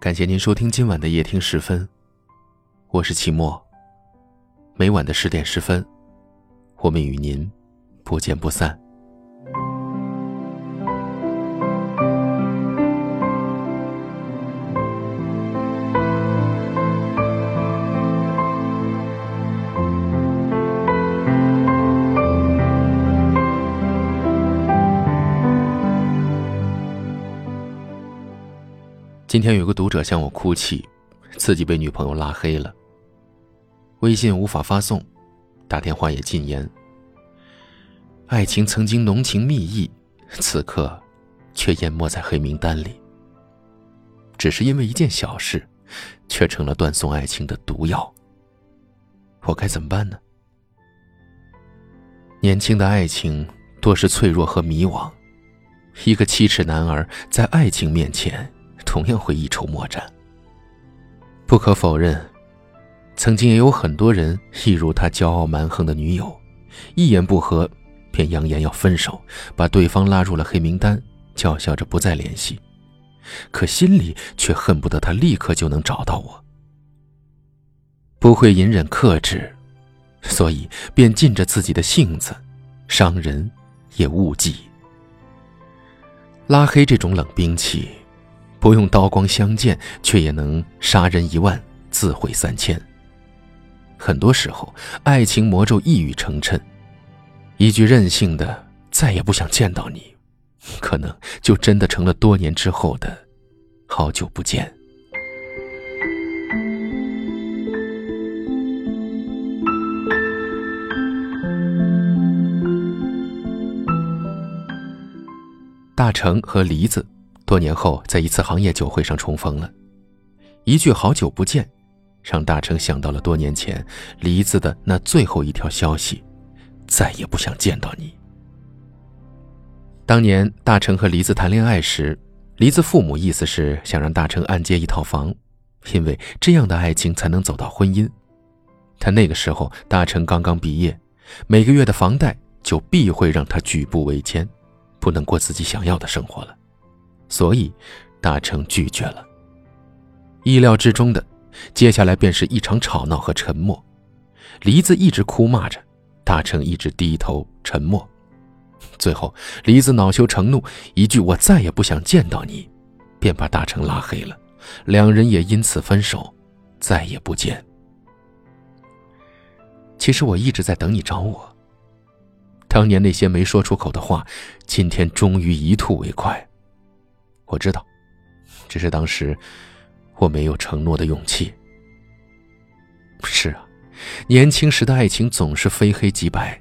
感谢您收听今晚的夜听十分，我是齐墨。每晚的十点十分，我们与您不见不散。今天有个读者向我哭泣，自己被女朋友拉黑了，微信无法发送，打电话也禁言。爱情曾经浓情蜜意，此刻却淹没在黑名单里。只是因为一件小事，却成了断送爱情的毒药。我该怎么办呢？年轻的爱情多是脆弱和迷惘，一个七尺男儿在爱情面前。同样会一筹莫展。不可否认，曾经也有很多人一如他骄傲蛮横的女友，一言不合便扬言要分手，把对方拉入了黑名单，叫嚣着不再联系，可心里却恨不得他立刻就能找到我。不会隐忍克制，所以便尽着自己的性子，伤人也误己。拉黑这种冷兵器。不用刀光相见，却也能杀人一万，自毁三千。很多时候，爱情魔咒一语成谶，一句任性的“再也不想见到你”，可能就真的成了多年之后的“好久不见”。大成和梨子。多年后，在一次行业酒会上重逢了，一句“好久不见”，让大成想到了多年前梨子的那最后一条消息：“再也不想见到你。”当年大成和梨子谈恋爱时，梨子父母意思是想让大成按揭一套房，因为这样的爱情才能走到婚姻。但那个时候大成刚刚毕业，每个月的房贷就必会让他举步维艰，不能过自己想要的生活了。所以，大成拒绝了。意料之中的，接下来便是一场吵闹和沉默。梨子一直哭骂着，大成一直低头沉默。最后，梨子恼羞成怒，一句“我再也不想见到你”，便把大成拉黑了。两人也因此分手，再也不见。其实我一直在等你找我。当年那些没说出口的话，今天终于一吐为快。我知道，只是当时我没有承诺的勇气。是啊，年轻时的爱情总是非黑即白，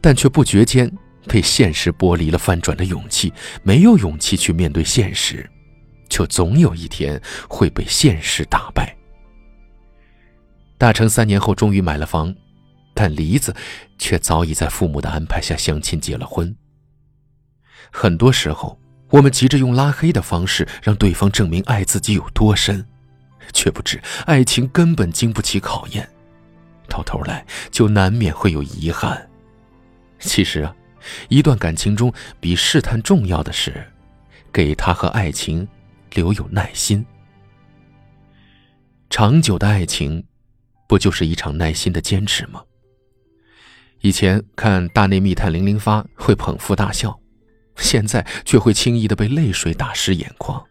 但却不觉间被现实剥离了翻转的勇气。没有勇气去面对现实，就总有一天会被现实打败。大成三年后终于买了房，但梨子却早已在父母的安排下相亲结了婚。很多时候。我们急着用拉黑的方式让对方证明爱自己有多深，却不知爱情根本经不起考验，到头来就难免会有遗憾。其实啊，一段感情中比试探重要的是，给他和爱情留有耐心。长久的爱情，不就是一场耐心的坚持吗？以前看《大内密探零零发》会捧腹大笑。现在却会轻易的被泪水打湿眼眶。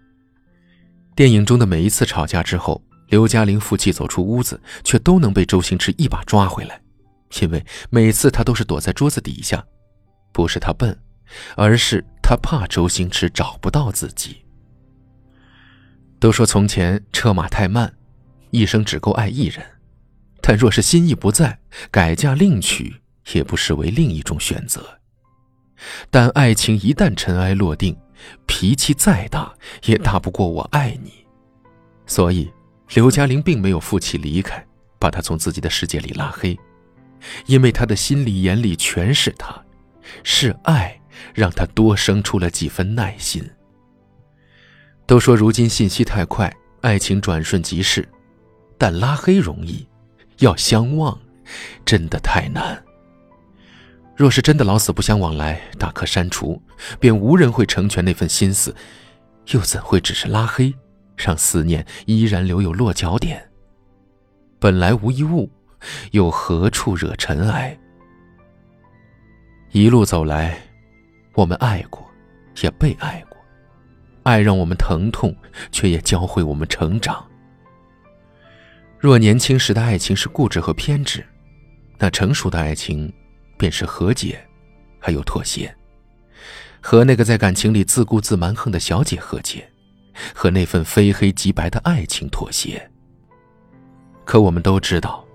电影中的每一次吵架之后，刘嘉玲负气走出屋子，却都能被周星驰一把抓回来，因为每次他都是躲在桌子底下，不是他笨，而是他怕周星驰找不到自己。都说从前车马太慢，一生只够爱一人，但若是心意不在，改嫁另娶也不失为另一种选择。但爱情一旦尘埃落定，脾气再大也大不过我爱你。所以，刘嘉玲并没有负气离开，把他从自己的世界里拉黑，因为他的心里眼里全是他，是爱让他多生出了几分耐心。都说如今信息太快，爱情转瞬即逝，但拉黑容易，要相忘，真的太难。若是真的老死不相往来，大可删除，便无人会成全那份心思，又怎会只是拉黑，让思念依然留有落脚点。本来无一物，又何处惹尘埃？一路走来，我们爱过，也被爱过。爱让我们疼痛，却也教会我们成长。若年轻时的爱情是固执和偏执，那成熟的爱情便是和解，还有妥协。和那个在感情里自顾自蛮横的小姐和解，和那份非黑即白的爱情妥协。可我们都知道，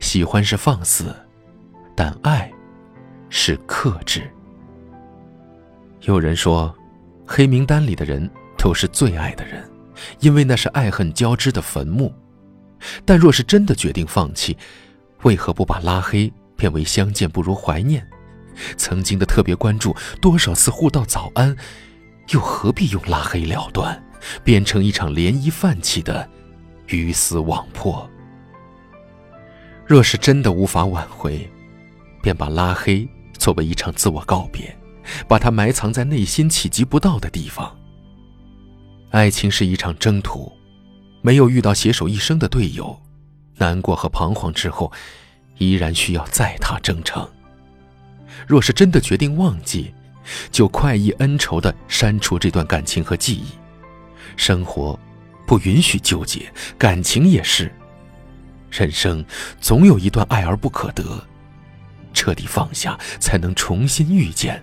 喜欢是放肆，但爱是克制。有人说，黑名单里的人都是最爱的人，因为那是爱恨交织的坟墓。但若是真的决定放弃，为何不把拉黑变为相见不如怀念？曾经的特别关注，多少次互道早安，又何必用拉黑了断，变成一场涟漪泛起的鱼死网破？若是真的无法挽回，便把拉黑作为一场自我告别，把它埋藏在内心企及不到的地方。爱情是一场征途，没有遇到携手一生的队友，难过和彷徨之后，依然需要再踏征程。若是真的决定忘记，就快意恩仇地删除这段感情和记忆。生活不允许纠结，感情也是。人生总有一段爱而不可得，彻底放下，才能重新遇见。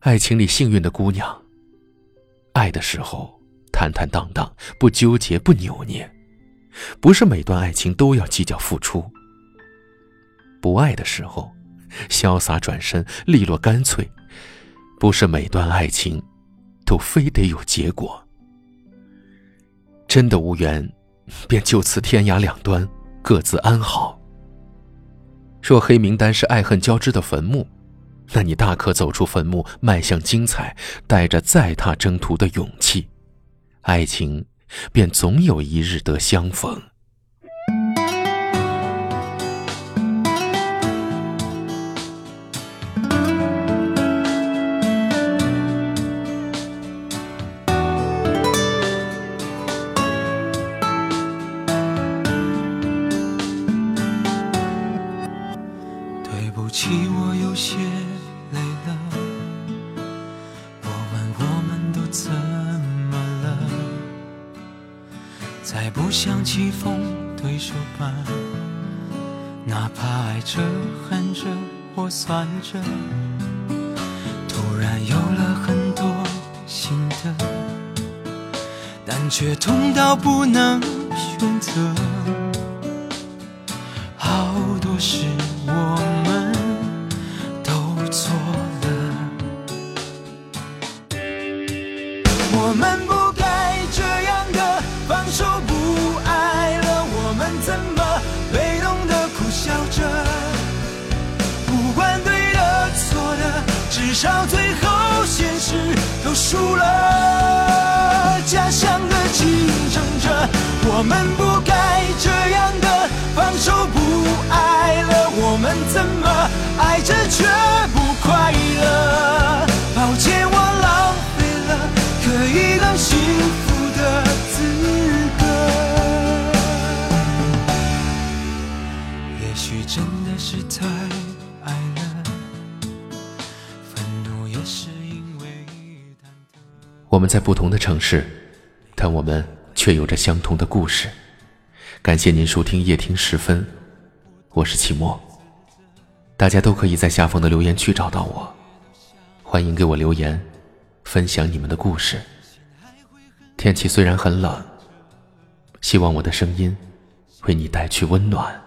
爱情里幸运的姑娘，爱的时候坦坦荡荡，不纠结，不扭捏。不是每段爱情都要计较付出。不爱的时候，潇洒转身，利落干脆。不是每段爱情都非得有结果。真的无缘。便就此天涯两端，各自安好。若黑名单是爱恨交织的坟墓，那你大可走出坟墓，迈向精彩，带着再踏征途的勇气，爱情便总有一日得相逢。像棋逢对手般，哪怕爱着、恨着或算着，突然有了很多心得，但却痛到不能选择。好多事我们都错了，我们不。少最后现实都输了，家乡的竞争者，我们不该这样我们在不同的城市，但我们却有着相同的故事。感谢您收听夜听时分，我是齐墨。大家都可以在下方的留言区找到我，欢迎给我留言，分享你们的故事。天气虽然很冷，希望我的声音为你带去温暖。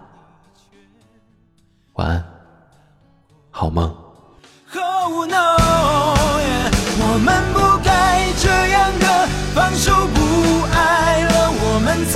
晚安，好梦。我们